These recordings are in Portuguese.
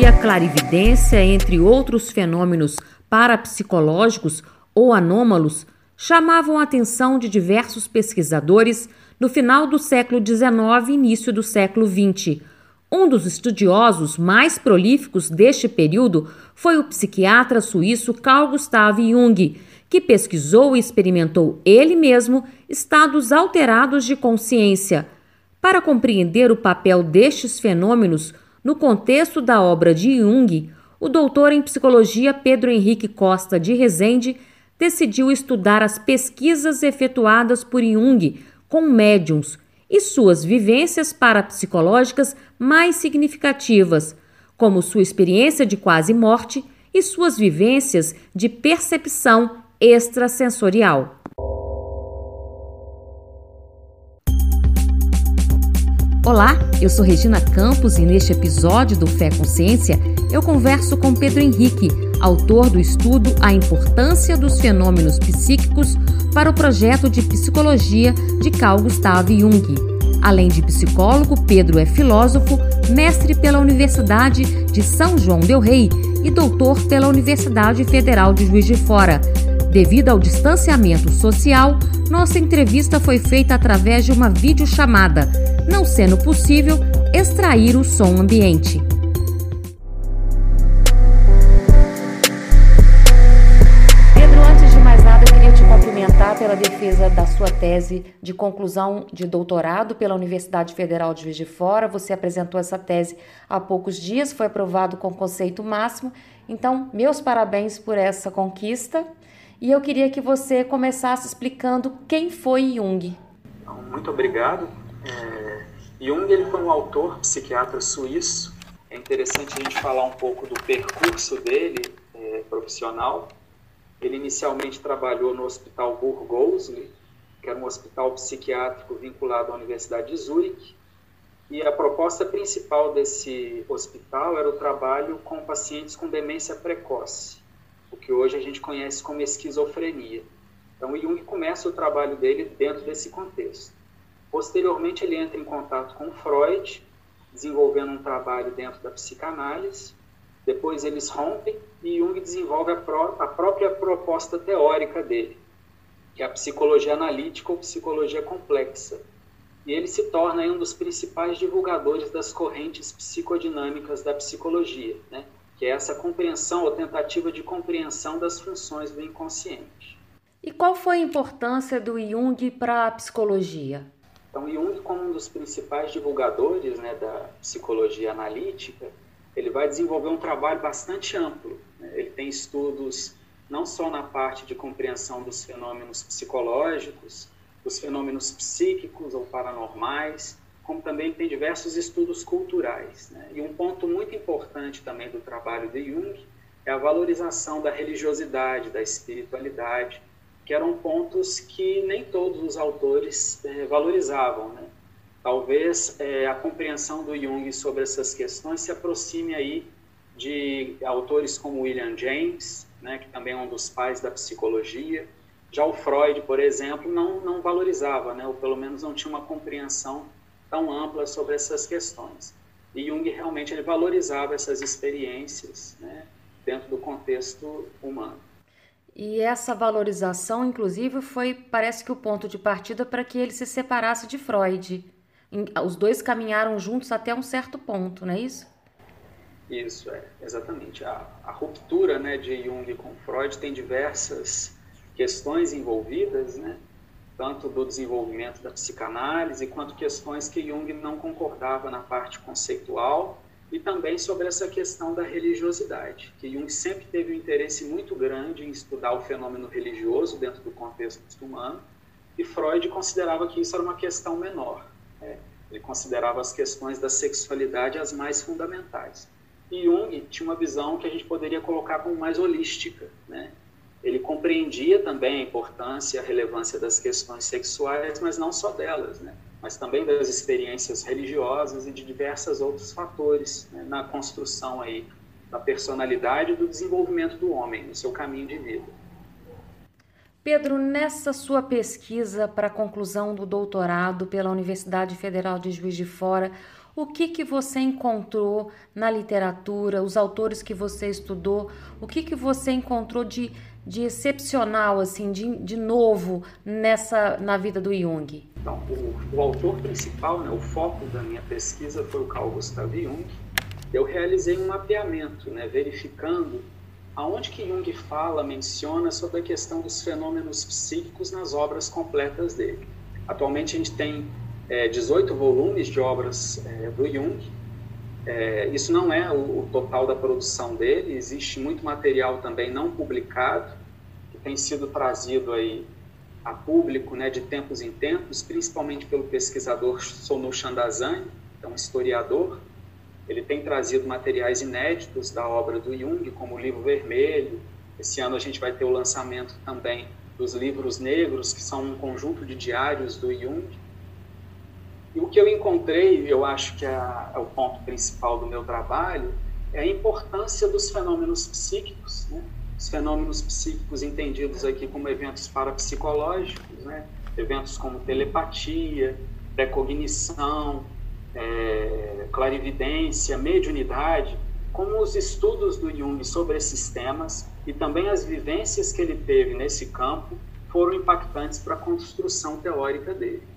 telepsia, clarividência, entre outros fenômenos parapsicológicos ou anômalos, chamavam a atenção de diversos pesquisadores no final do século XIX e início do século XX. Um dos estudiosos mais prolíficos deste período foi o psiquiatra suíço Carl Gustav Jung, que pesquisou e experimentou ele mesmo estados alterados de consciência. Para compreender o papel destes fenômenos no contexto da obra de Jung, o doutor em psicologia Pedro Henrique Costa de Rezende decidiu estudar as pesquisas efetuadas por Jung com médiums e suas vivências parapsicológicas mais significativas, como sua experiência de quase morte e suas vivências de percepção extrasensorial. Olá, eu sou Regina Campos e neste episódio do Fé Consciência eu converso com Pedro Henrique, autor do estudo A Importância dos Fenômenos Psíquicos para o projeto de psicologia de Carl Gustav Jung. Além de psicólogo, Pedro é filósofo, mestre pela Universidade de São João del Rei e doutor pela Universidade Federal de Juiz de Fora. Devido ao distanciamento social, nossa entrevista foi feita através de uma videochamada não sendo possível extrair o som ambiente. Pedro, antes de mais nada, eu queria te cumprimentar pela defesa da sua tese de conclusão de doutorado pela Universidade Federal de Juiz de Fora. Você apresentou essa tese há poucos dias, foi aprovado com conceito máximo. Então, meus parabéns por essa conquista. E eu queria que você começasse explicando quem foi Jung. Muito obrigado. É Jung ele foi um autor, psiquiatra suíço. É interessante a gente falar um pouco do percurso dele é, profissional. Ele inicialmente trabalhou no Hospital Burgosli, que era um hospital psiquiátrico vinculado à Universidade de Zurique. E a proposta principal desse hospital era o trabalho com pacientes com demência precoce, o que hoje a gente conhece como esquizofrenia. Então, Jung começa o trabalho dele dentro desse contexto. Posteriormente, ele entra em contato com Freud, desenvolvendo um trabalho dentro da psicanálise. Depois, eles rompem e Jung desenvolve a, pró a própria proposta teórica dele, que é a psicologia analítica ou psicologia complexa. E ele se torna um dos principais divulgadores das correntes psicodinâmicas da psicologia, né? Que é essa compreensão ou tentativa de compreensão das funções do inconsciente. E qual foi a importância do Jung para a psicologia? Então, Jung, como um dos principais divulgadores né, da psicologia analítica, ele vai desenvolver um trabalho bastante amplo. Né? Ele tem estudos não só na parte de compreensão dos fenômenos psicológicos, dos fenômenos psíquicos ou paranormais, como também tem diversos estudos culturais. Né? E um ponto muito importante também do trabalho de Jung é a valorização da religiosidade, da espiritualidade, que eram pontos que nem todos os autores é, valorizavam. Né? Talvez é, a compreensão do Jung sobre essas questões se aproxime aí de autores como William James, né, que também é um dos pais da psicologia. Já o Freud, por exemplo, não, não valorizava, né, ou pelo menos não tinha uma compreensão tão ampla sobre essas questões. E Jung realmente ele valorizava essas experiências né, dentro do contexto humano. E essa valorização, inclusive, foi, parece que, o ponto de partida para que ele se separasse de Freud. Os dois caminharam juntos até um certo ponto, não é isso? Isso, é, exatamente. A, a ruptura né, de Jung com Freud tem diversas questões envolvidas, né? Tanto do desenvolvimento da psicanálise, quanto questões que Jung não concordava na parte conceitual e também sobre essa questão da religiosidade, que Jung sempre teve um interesse muito grande em estudar o fenômeno religioso dentro do contexto humano, e Freud considerava que isso era uma questão menor. Né? Ele considerava as questões da sexualidade as mais fundamentais. E Jung tinha uma visão que a gente poderia colocar como mais holística. Né? Ele compreendia também a importância e a relevância das questões sexuais, mas não só delas. Né? mas também das experiências religiosas e de diversos outros fatores né, na construção aí da personalidade e do desenvolvimento do homem no seu caminho de vida. Pedro, nessa sua pesquisa para a conclusão do doutorado pela Universidade Federal de Juiz de Fora, O que, que você encontrou na literatura, os autores que você estudou, o que, que você encontrou de, de excepcional, assim, de, de novo nessa na vida do Jung? Então, o, o autor principal, né, o foco da minha pesquisa foi o Carl Gustav Jung. Eu realizei um mapeamento, né, verificando aonde que Jung fala, menciona sobre a questão dos fenômenos psíquicos nas obras completas dele. Atualmente a gente tem é, 18 volumes de obras é, do Jung. É, isso não é o, o, total da produção dele, existe muito material também não publicado, que tem sido trazido aí a público né, de tempos em tempos, principalmente pelo pesquisador Sonu Chandazani, que é um historiador. Ele tem trazido materiais inéditos da obra do Jung, como o Livro Vermelho. Esse ano a gente vai ter o lançamento também dos Livros Negros, que são um conjunto de diários do Jung. E o que eu encontrei, eu acho que é, é o ponto principal do meu trabalho, é a importância dos fenômenos psíquicos, né? os fenômenos psíquicos entendidos aqui como eventos parapsicológicos, né? eventos como telepatia, precognição, é, clarividência, mediunidade, como os estudos do Jung sobre esses temas e também as vivências que ele teve nesse campo foram impactantes para a construção teórica dele.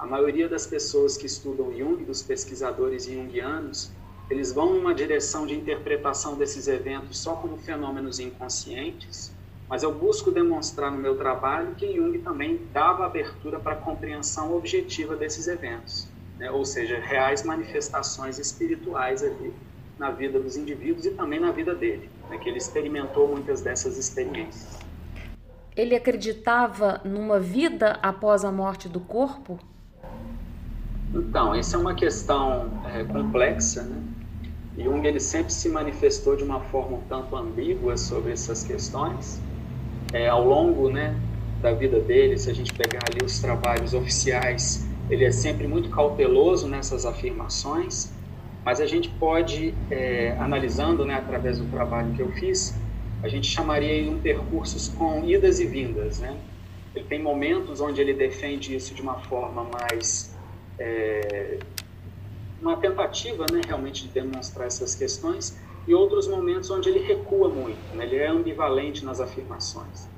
A maioria das pessoas que estudam Jung, dos pesquisadores jungianos, eles vão numa direção de interpretação desses eventos só como fenômenos inconscientes, mas eu busco demonstrar no meu trabalho que Jung também dava abertura para a compreensão objetiva desses eventos, né? ou seja, reais manifestações espirituais ali na vida dos indivíduos e também na vida dele, né? que ele experimentou muitas dessas experiências. Ele acreditava numa vida após a morte do corpo? Então, essa é uma questão é, complexa, né? Jung ele sempre se manifestou de uma forma um tanto ambígua sobre essas questões. É, ao longo né, da vida dele, se a gente pegar ali os trabalhos oficiais, ele é sempre muito cauteloso nessas afirmações, mas a gente pode, é, analisando né, através do trabalho que eu fiz, a gente chamaria de um percurso com idas e vindas. Né? Ele tem momentos onde ele defende isso de uma forma mais é, uma tentativa né, realmente de demonstrar essas questões, e outros momentos onde ele recua muito, né, ele é ambivalente nas afirmações.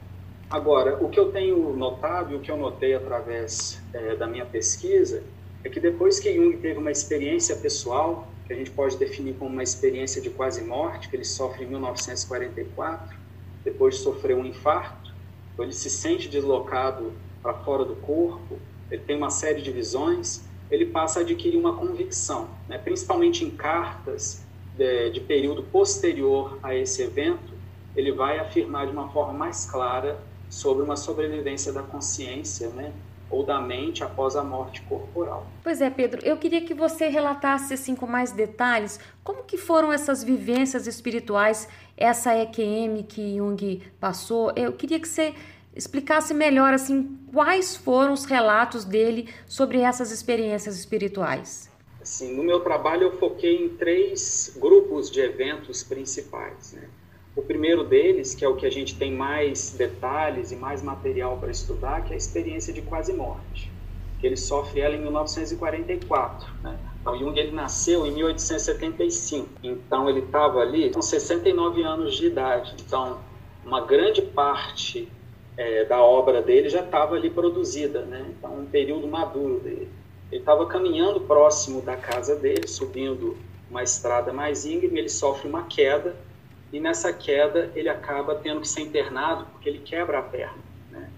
Agora, o que eu tenho notado e o que eu notei através é, da minha pesquisa é que depois que Jung teve uma experiência pessoal, que a gente pode definir como uma experiência de quase morte, que ele sofre em 1944, depois sofreu um infarto, então ele se sente deslocado para fora do corpo, ele tem uma série de visões, ele passa a adquirir uma convicção, né? principalmente em cartas de, de período posterior a esse evento, ele vai afirmar de uma forma mais clara sobre uma sobrevivência da consciência, né? ou da mente após a morte corporal. Pois é, Pedro, eu queria que você relatasse assim com mais detalhes como que foram essas vivências espirituais, essa EQM que Jung passou. Eu queria que você explicasse melhor assim quais foram os relatos dele sobre essas experiências espirituais. Assim, no meu trabalho eu foquei em três grupos de eventos principais. Né? O primeiro deles, que é o que a gente tem mais detalhes e mais material para estudar, que é a experiência de quase morte. Ele sofre ela em 1944. Né? Então, Jung ele nasceu em 1875. Então ele estava ali com 69 anos de idade. Então, uma grande parte é, da obra dele já estava ali produzida, né? Então, um período maduro dele. Ele estava caminhando próximo da casa dele, subindo uma estrada mais íngreme, ele sofre uma queda e nessa queda ele acaba tendo que ser internado porque ele quebra a perna. Né?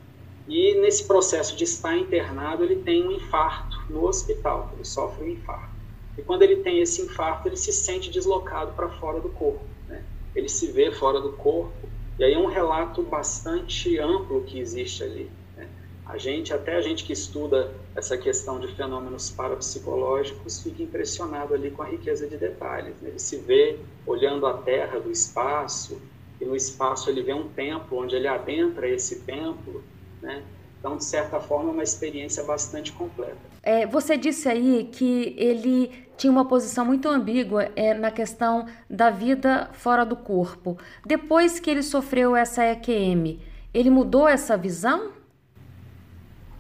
E nesse processo de estar internado, ele tem um infarto no hospital, ele sofre um infarto. E quando ele tem esse infarto, ele se sente deslocado para fora do corpo. Né? Ele se vê fora do corpo, e aí é um relato bastante amplo que existe ali. Né? A gente, até a gente que estuda essa questão de fenômenos parapsicológicos, fica impressionado ali com a riqueza de detalhes. Né? Ele se vê olhando a Terra do espaço, e no espaço ele vê um templo, onde ele adentra esse templo, né? Então, de certa forma, é uma experiência bastante completa. É, você disse aí que ele tinha uma posição muito ambígua é, na questão da vida fora do corpo. Depois que ele sofreu essa EQM, ele mudou essa visão?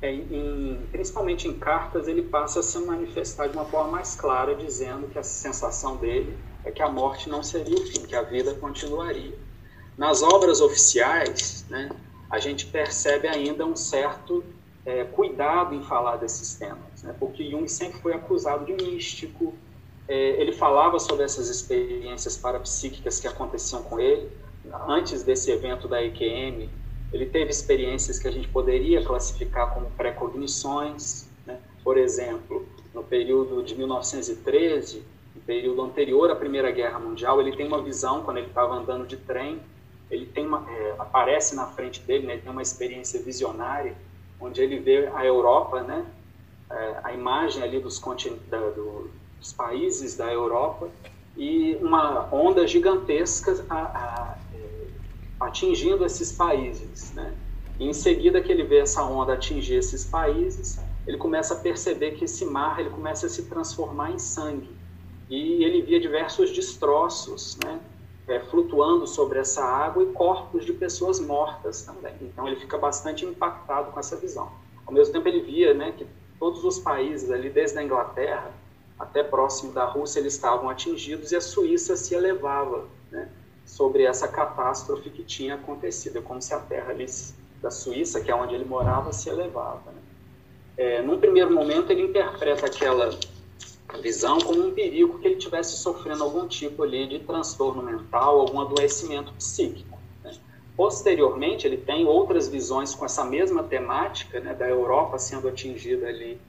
é, em, principalmente em cartas, ele passa a se manifestar de uma forma mais clara, dizendo que a sensação dele é que a morte não seria o fim, que a vida continuaria. Nas obras oficiais, né, a gente percebe ainda um certo é, cuidado em falar desses temas, né, porque Jung sempre foi acusado de místico, é, ele falava sobre essas experiências parapsíquicas que aconteciam com ele. Antes desse evento da EQM, ele teve experiências que a gente poderia classificar como pré-cognições. Né? Por exemplo, no período de 1913, no período anterior à Primeira Guerra Mundial, ele tem uma visão, quando ele estava andando de trem, ele tem uma, é, aparece na frente dele, né? ele tem uma experiência visionária, onde ele vê a Europa, né? É, a imagem ali dos continentes, do, os países da Europa e uma onda gigantesca a, a, é, atingindo esses países. Né? E em seguida que ele vê essa onda atingir esses países, ele começa a perceber que esse mar ele começa a se transformar em sangue. E ele via diversos destroços, né? É, flutuando sobre essa água e corpos de pessoas mortas também. Então ele fica bastante impactado com essa visão. Ao mesmo tempo ele via né, que todos os países ali, desde a Inglaterra até próximo da Rússia, eles estavam atingidos e a Suíça se elevava né, sobre essa catástrofe que tinha acontecido. É como se a terra ali da Suíça, que é onde ele morava, se elevava. Né? É, num primeiro momento, ele interpreta aquela visão como um perigo que ele tivesse sofrendo algum tipo ali de transtorno mental, algum adoecimento psíquico. Né? Posteriormente, ele tem outras visões com essa mesma temática né, da Europa sendo atingida ali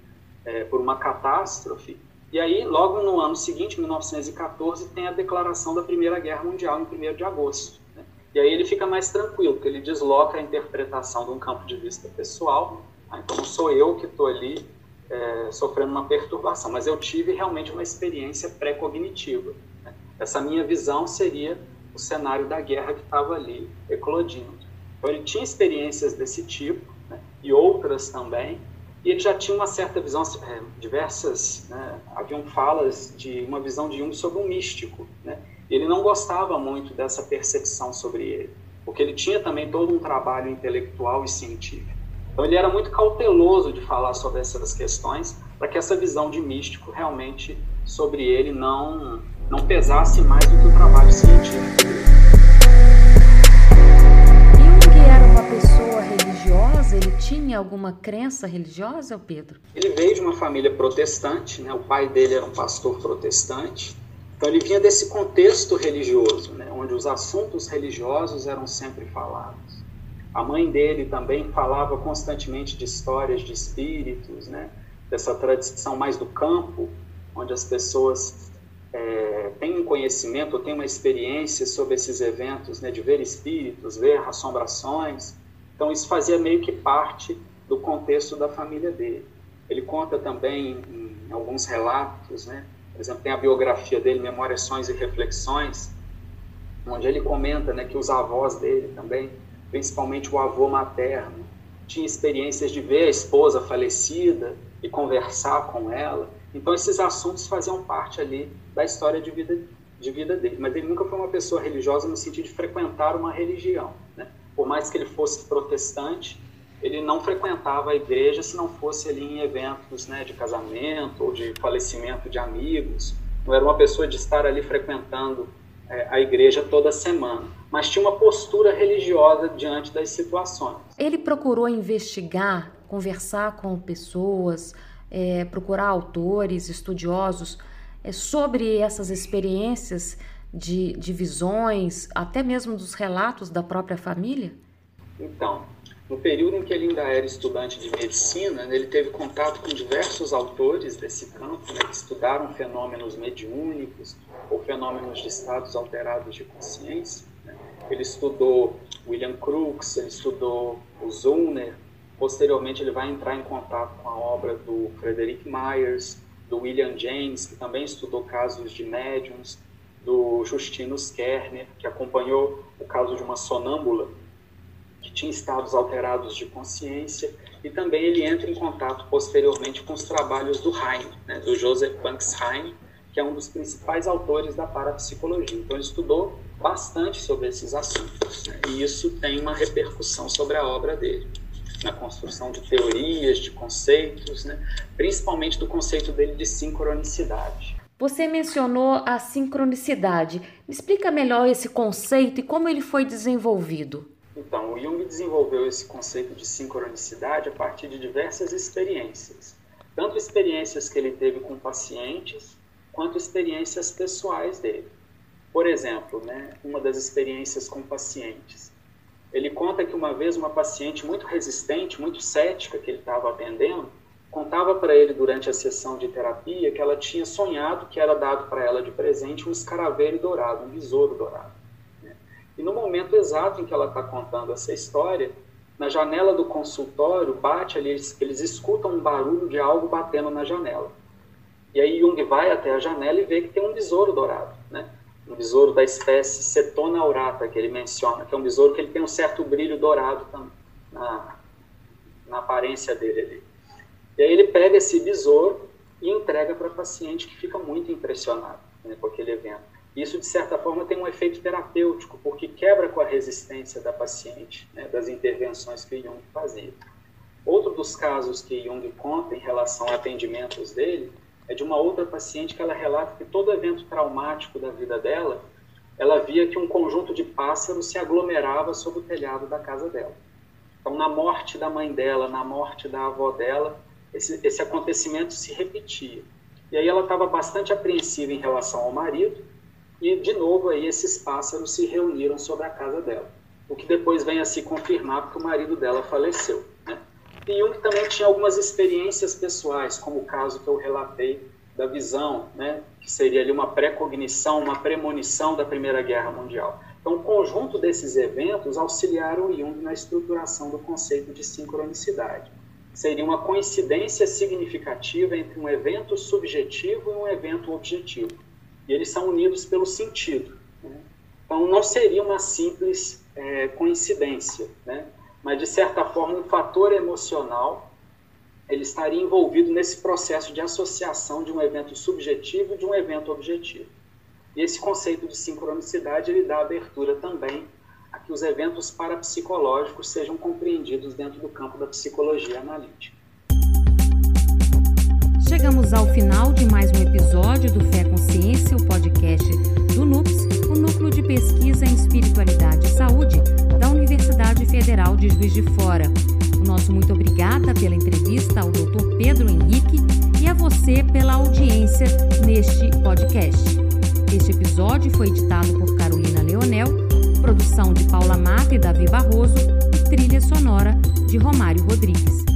é, por uma catástrofe e aí, logo no ano seguinte, 1914, tem a declaração da Primeira Guerra Mundial, em 1 de agosto. Né? E aí ele fica mais tranquilo, porque ele desloca a interpretação de um campo de vista pessoal. Ah, então, sou eu que estou ali é, sofrendo uma perturbação, mas eu tive realmente uma experiência pré-cognitiva. Né? Essa minha visão seria o cenário da guerra que estava ali eclodindo. Então, ele tinha experiências desse tipo, né? e outras também, e ele já tinha uma certa visão, é, diversas, né, haviam falas de uma visão de Jung sobre um místico, né? Ele não gostava muito dessa percepção sobre ele, porque ele tinha também todo um trabalho intelectual e científico. Então ele era muito cauteloso de falar sobre essas questões, para que essa visão de místico realmente sobre ele não não pesasse mais do que o trabalho científico dele. ele tinha alguma crença religiosa, Pedro? Ele veio de uma família protestante, né? o pai dele era um pastor protestante, então ele vinha desse contexto religioso, né? onde os assuntos religiosos eram sempre falados. A mãe dele também falava constantemente de histórias de espíritos, né? dessa tradição mais do campo, onde as pessoas é, têm um conhecimento têm uma experiência sobre esses eventos, né? de ver espíritos, ver assombrações. Então, isso fazia meio que parte do contexto da família dele. Ele conta também em alguns relatos, né? por exemplo, tem a biografia dele, Memórias, Sonhos e Reflexões, onde ele comenta né, que os avós dele também, principalmente o avô materno, tinha experiências de ver a esposa falecida e conversar com ela. Então, esses assuntos faziam parte ali da história de vida, de vida dele. Mas ele nunca foi uma pessoa religiosa no sentido de frequentar uma religião. Né? por mais que ele fosse protestante, ele não frequentava a igreja se não fosse ali em eventos né, de casamento ou de falecimento de amigos. Não era uma pessoa de estar ali frequentando é, a igreja toda semana, mas tinha uma postura religiosa diante das situações. Ele procurou investigar, conversar com pessoas, é, procurar autores, estudiosos é, sobre essas experiências de, de visões, até mesmo dos relatos da própria família? Então, no período em que ele ainda era estudante de medicina, ele teve contato com diversos autores desse campo, né, que estudaram fenômenos mediúnicos ou fenômenos de estados alterados de consciência. Ele estudou William Crookes, ele estudou o Zuner, posteriormente ele vai entrar em contato com a obra do Frederick Myers, do William James, que também estudou casos de médiums, do Justino Skerner, que acompanhou o caso de uma sonâmbula que tinha estados alterados de consciência, e também ele entra em contato posteriormente com os trabalhos do Heim, né, do Joseph Banks Heim, que é um dos principais autores da parapsicologia. Então ele estudou bastante sobre esses assuntos, né, e isso tem uma repercussão sobre a obra dele. na construção de teorias, de conceitos, né? principalmente do conceito dele de sincronicidade. Você mencionou a sincronicidade. Me explica melhor esse conceito e como ele foi desenvolvido. Então, o Jung desenvolveu esse conceito de sincronicidade a partir de diversas experiências. Tanto experiências que ele teve com pacientes, quanto experiências pessoais dele. Por exemplo, né, uma das experiências com pacientes. Ele conta que uma vez uma paciente muito resistente, muito cética que ele estava atendendo, contava para ele durante a sessão de terapia que ela tinha sonhado que era dado para ela de presente um escaravelho dourado, um besouro dourado. Né? E no momento exato em que ela está contando essa história, na janela do consultório bate ali, eles, eles escutam um barulho de algo batendo na janela. E aí Jung vai até a janela e vê que tem um besouro dourado, né? Um besouro da espécie Cetona aurata que ele menciona, que é um besouro que ele tem um certo brilho dourado na, na aparência dele ali. E aí ele pega esse besouro e entrega para o paciente que fica muito impressionado né, com aquele evento. Isso, de certa forma, tem um efeito terapêutico, porque quebra com a resistência da paciente, né, das intervenções que Jung fazia. Outro dos casos que Jung conta em relação a atendimentos dele é de uma outra paciente que ela relata que todo evento traumático da vida dela, ela via que um conjunto de pássaros se aglomerava sobre o telhado da casa dela. Então, na morte da mãe dela, na morte da avó dela, esse, esse acontecimento se repetia. E aí ela estava bastante apreensiva em relação ao marido, e de novo aí esses pássaros se reuniram sobre a casa dela, o que depois vem a se confirmar porque o marido dela faleceu. E Jung também tinha algumas experiências pessoais, como o caso que eu relatei da visão, né, que seria ali uma precognição, uma premonição da Primeira Guerra Mundial. Então, o conjunto desses eventos auxiliaram Jung na estruturação do conceito de sincronicidade seria uma coincidência significativa entre um evento subjetivo e um evento objetivo. E eles são unidos pelo sentido. Né? Então, não seria uma simples é, coincidência, né? Mas, de certa forma, um fator emocional ele estaria envolvido nesse processo de associação de um evento subjetivo de um evento objetivo. E esse conceito de sincronicidade ele dá abertura também a que os eventos parapsicológicos sejam compreendidos dentro do campo da psicologia analítica. Chegamos ao final de mais um episódio do Fé Consciência, o podcast do NUPS, o Núcleo de Pesquisa em Espiritualidade e Saúde da Universidade Federal de Juiz de Fora. O nosso muito obrigada pela entrevista ao Dr. Pedro Henrique e a você pela audiência neste podcast. Este episódio foi editado por Carolina Leonel produção de Paula Mata e Davi Barroso e trilha sonora de Romário Rodrigues.